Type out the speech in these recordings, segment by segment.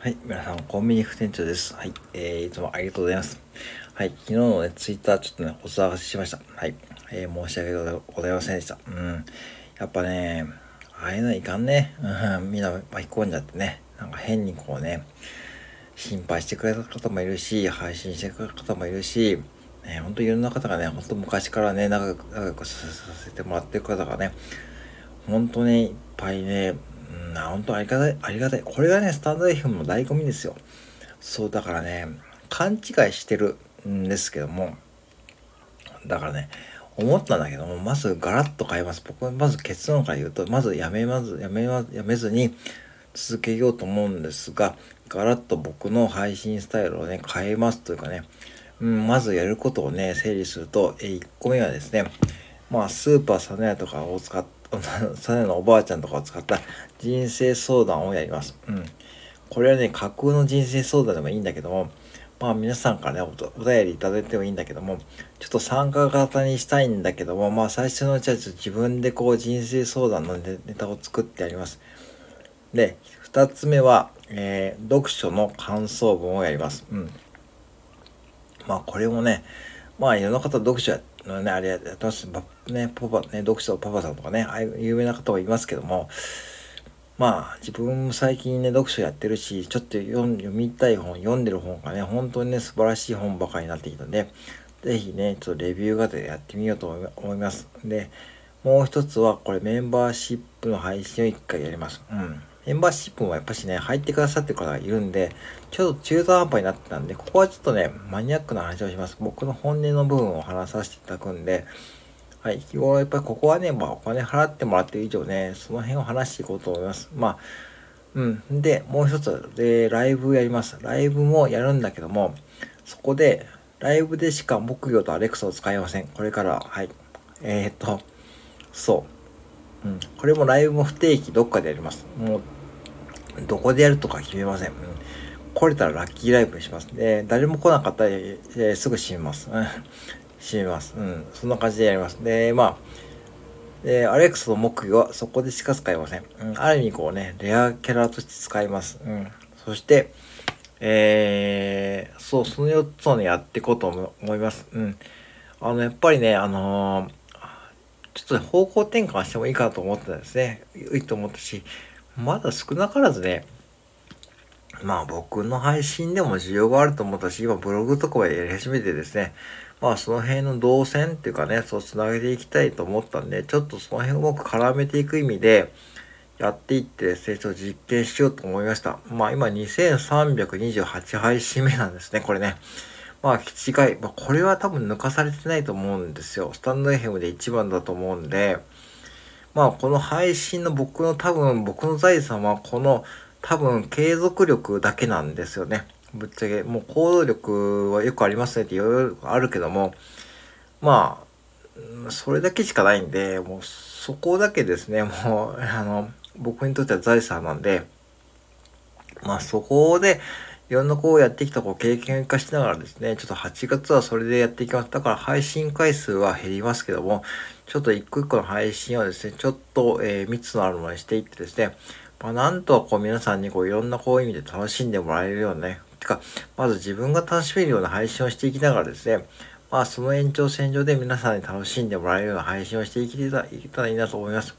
はい、皆さん、コンビニ副店長です。はい、えー、いつもありがとうございます。はい、昨日のね、ツイッターちょっとね、お騒がせしました。はい、えー、申し訳ございませんでした。うん、やっぱね、ああいうのいかんね。うん、みんな巻き込んじゃってね、なんか変にこうね、心配してくれた方もいるし、配信してくれた方もいるし、ね、本当いろんな方がね、本当昔からね、長く、長くさせてもらってる方がね、本当にいっぱいね、うん、本当ありがたい、ありがたい。これがね、スタンド FM の醍醐味ですよ。そう、だからね、勘違いしてるんですけども、だからね、思ったんだけども、まずガラッと変えます。僕はまず結論から言うと、まずやめまず、やめま、やめずに続けようと思うんですが、ガラッと僕の配信スタイルをね、変えますというかね、うん、まずやることをね、整理すると、え1個目はですね、まあ、スーパーサネヤとかを使って、サネのおばあちゃんとかを使った人生相談をやります。うん。これはね、架空の人生相談でもいいんだけども、まあ皆さんからねお、便りいただいてもいいんだけども、ちょっと参加型にしたいんだけども、まあ最初のうちはちょっと自分でこう人生相談のネタを作ってやります。で、二つ目は、えー、読書の感想文をやります。うん。まあこれもね、まあいろんな方読書やのね、あれやってます。ね、パパ、ね、読書パパさんとかね、ああいう有名な方もいますけども、まあ自分も最近ね、読書やってるし、ちょっと読みたい本、読んでる本がね、本当にね、素晴らしい本ばかりになってきたんで、ぜひね、ちょっとレビュー型でやってみようと思います。で、もう一つは、これメンバーシップの配信を一回やります。うん。メンバーシップもやっぱしね、入ってくださってる方がいるんで、ちょっと中途半端になってたんで、ここはちょっとね、マニアックな話をします。僕の本音の部分を話させていただくんで、はい、日頃やっぱりここはね、まあお金払ってもらってる以上ね、その辺を話していこうと思います。まあ、うん。で、もう一つ、で、ライブやります。ライブもやるんだけども、そこで、ライブでしか木魚とアレクサを使いません。これからは、はい。えー、と、そう。うん。これもライブも不定期どっかでやります。もう、どこでやるとか決めません。うん、来れたらラッキーライブにします。で、誰も来なかったら、えー、すぐ閉めます。閉めます。うん。そんな感じでやります。で、まあ、で、アレックサの木魚はそこでしか使いません。うん。ある意味こうね、レアキャラとして使います。うん。そして、えー、そう、その4つをね、やっていこうと思います。うん。あの、やっぱりね、あのー、ちょっと、方向転換してもいいかなと思ってたんですね。いいと思ったし、まだ少なからずね、まあ僕の配信でも需要があると思ったし、今ブログとかはやり始めてですね、まあその辺の動線っていうかね、そう繋げていきたいと思ったんで、ちょっとその辺をうまく絡めていく意味で、やっていってですね、ちょっと実験しようと思いました。まあ今2328配信目なんですね、これね。まあ近い。まあこれは多分抜かされてないと思うんですよ。スタンド FM で一番だと思うんで、まあこの配信の僕の多分僕の財産はこの多分継続力だけなんですよね。ぶっちゃけもう行動力はよくありますねっていろいろあるけどもまあそれだけしかないんでもうそこだけですねもうあの僕にとっては財産なんでまあそこでいろんなこうやってきたこう経験を生かしながらですね、ちょっと8月はそれでやっていきます。だから配信回数は減りますけども、ちょっと一個一個の配信をですね、ちょっと、えー、密のあるものにしていってですね、まあなんとこう皆さんにこういろんなこういう意味で楽しんでもらえるようなね、てか、まず自分が楽しめるような配信をしていきながらですね、まあその延長線上で皆さんに楽しんでもらえるような配信をしていけたらいいなと思います。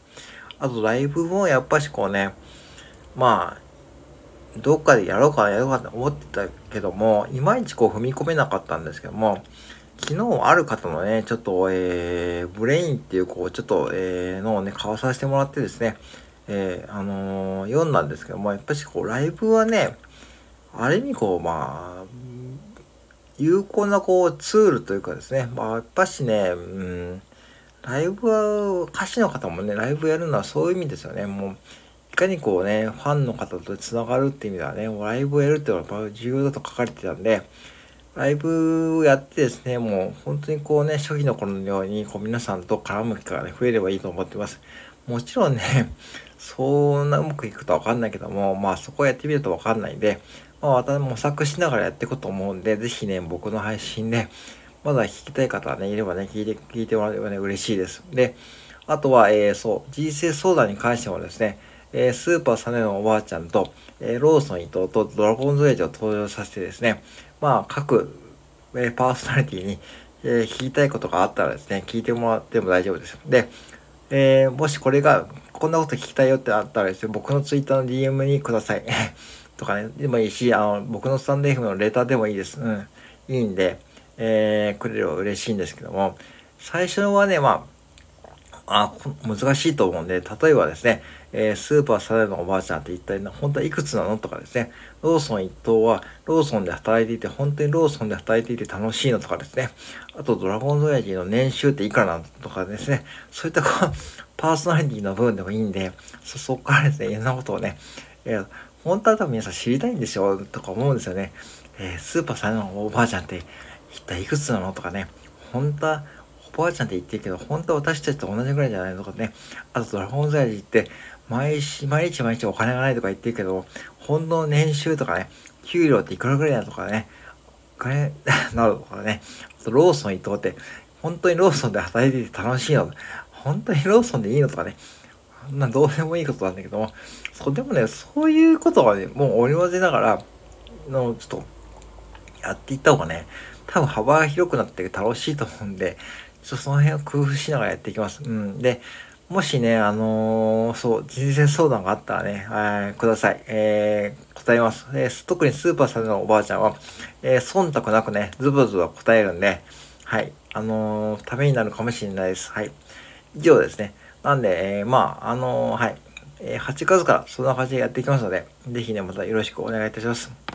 あとライブもやっぱしこうね、まあどっかでやろうかな、やろうかって思ってたけども、いまいちこう踏み込めなかったんですけども、昨日ある方のね、ちょっと、えー、ブレインっていう、こう、ちょっと、えー、のをね、買わさせてもらってですね、えー、あのー、読んだんですけども、やっぱしこう、ライブはね、ある意味こう、まあ、有効なこう、ツールというかですね、まあ、やっぱしね、うん、ライブは、歌手の方もね、ライブやるのはそういう意味ですよね、もう、いかにこうね、ファンの方と繋がるっていう意味ではね、ライブをやるっていうのは重要だと書かれてたんで、ライブをやってですね、もう本当にこうね、初期の頃のようにこう皆さんと絡む機会がね、増えればいいと思ってます。もちろんね、そんなうまくいくとわかんないけども、まあそこをやってみるとわかんないんで、まあ私模索しながらやっていくと思うんで、ぜひね、僕の配信で、まだ聞きたい方はね、いればね、聞いて、聞いてもらえればね、嬉しいです。で、あとは、えー、そう、人生相談に関してもですね、えー、スーパーサネのおばあちゃんと、えー、ローソン伊藤とドラゴンズエイジを登場させてですね、まあ、各、えー、パーソナリティに、えー、聞きたいことがあったらですね、聞いてもらっても大丈夫です。で、えー、もしこれが、こんなこと聞きたいよってあったらですね、僕のツイッターの DM にください。とかね、でもいいし、あの、僕のスタンド F のレターでもいいです。うん。いいんで、えー、くれる嬉しいんですけども、最初はね、まあ、あ、難しいと思うんで、例えばですね、えー、スーパーサラのおばあちゃんって一体本当はいくつなのとかですね、ローソン一等はローソンで働いていて、本当にローソンで働いていて楽しいのとかですね、あとドラゴンズ親父の年収っていくらなのとかですね、そういったこう、パーソナリティの部分でもいいんで、そ、そこからですね、いろんなことをね、えー、本当は多分皆さん知りたいんですよ、とか思うんですよね。えー、スーパーサラのおばあちゃんって一体いくつなのとかね、本当はおばあちゃんって言ってるけど、本当は私たちと同じぐらいじゃないのとかね、あとドラゴンズ親父って毎日、毎日毎日お金がないとか言ってるけど、本当の年収とかね、給料っていくらぐらいだとかね、お金 なるとかね、あとローソン伊藤って、本当にローソンで働いてて楽しいの本当にローソンでいいのとかね、そんなどうでもいいことなんだけども、そうでもね、そういうことはね、もう織り交ぜながら、の、ちょっと、やっていった方がね、多分幅が広くなって楽しいと思うんで、ちょっとその辺を工夫しながらやっていきます。うん。で、もしね、あのー、そう、人生相談があったらね、えー、ください。えー、答えます。えー、特にスーパーさんのおばあちゃんは、えー、忖度なくね、ズブズブ答えるんで、はい。あのー、ためになるかもしれないです。はい。以上ですね。なんで、えー、まあ、あのー、はい。えー、8月からそんな感じでやっていきますので、ぜひね、またよろしくお願いいたします。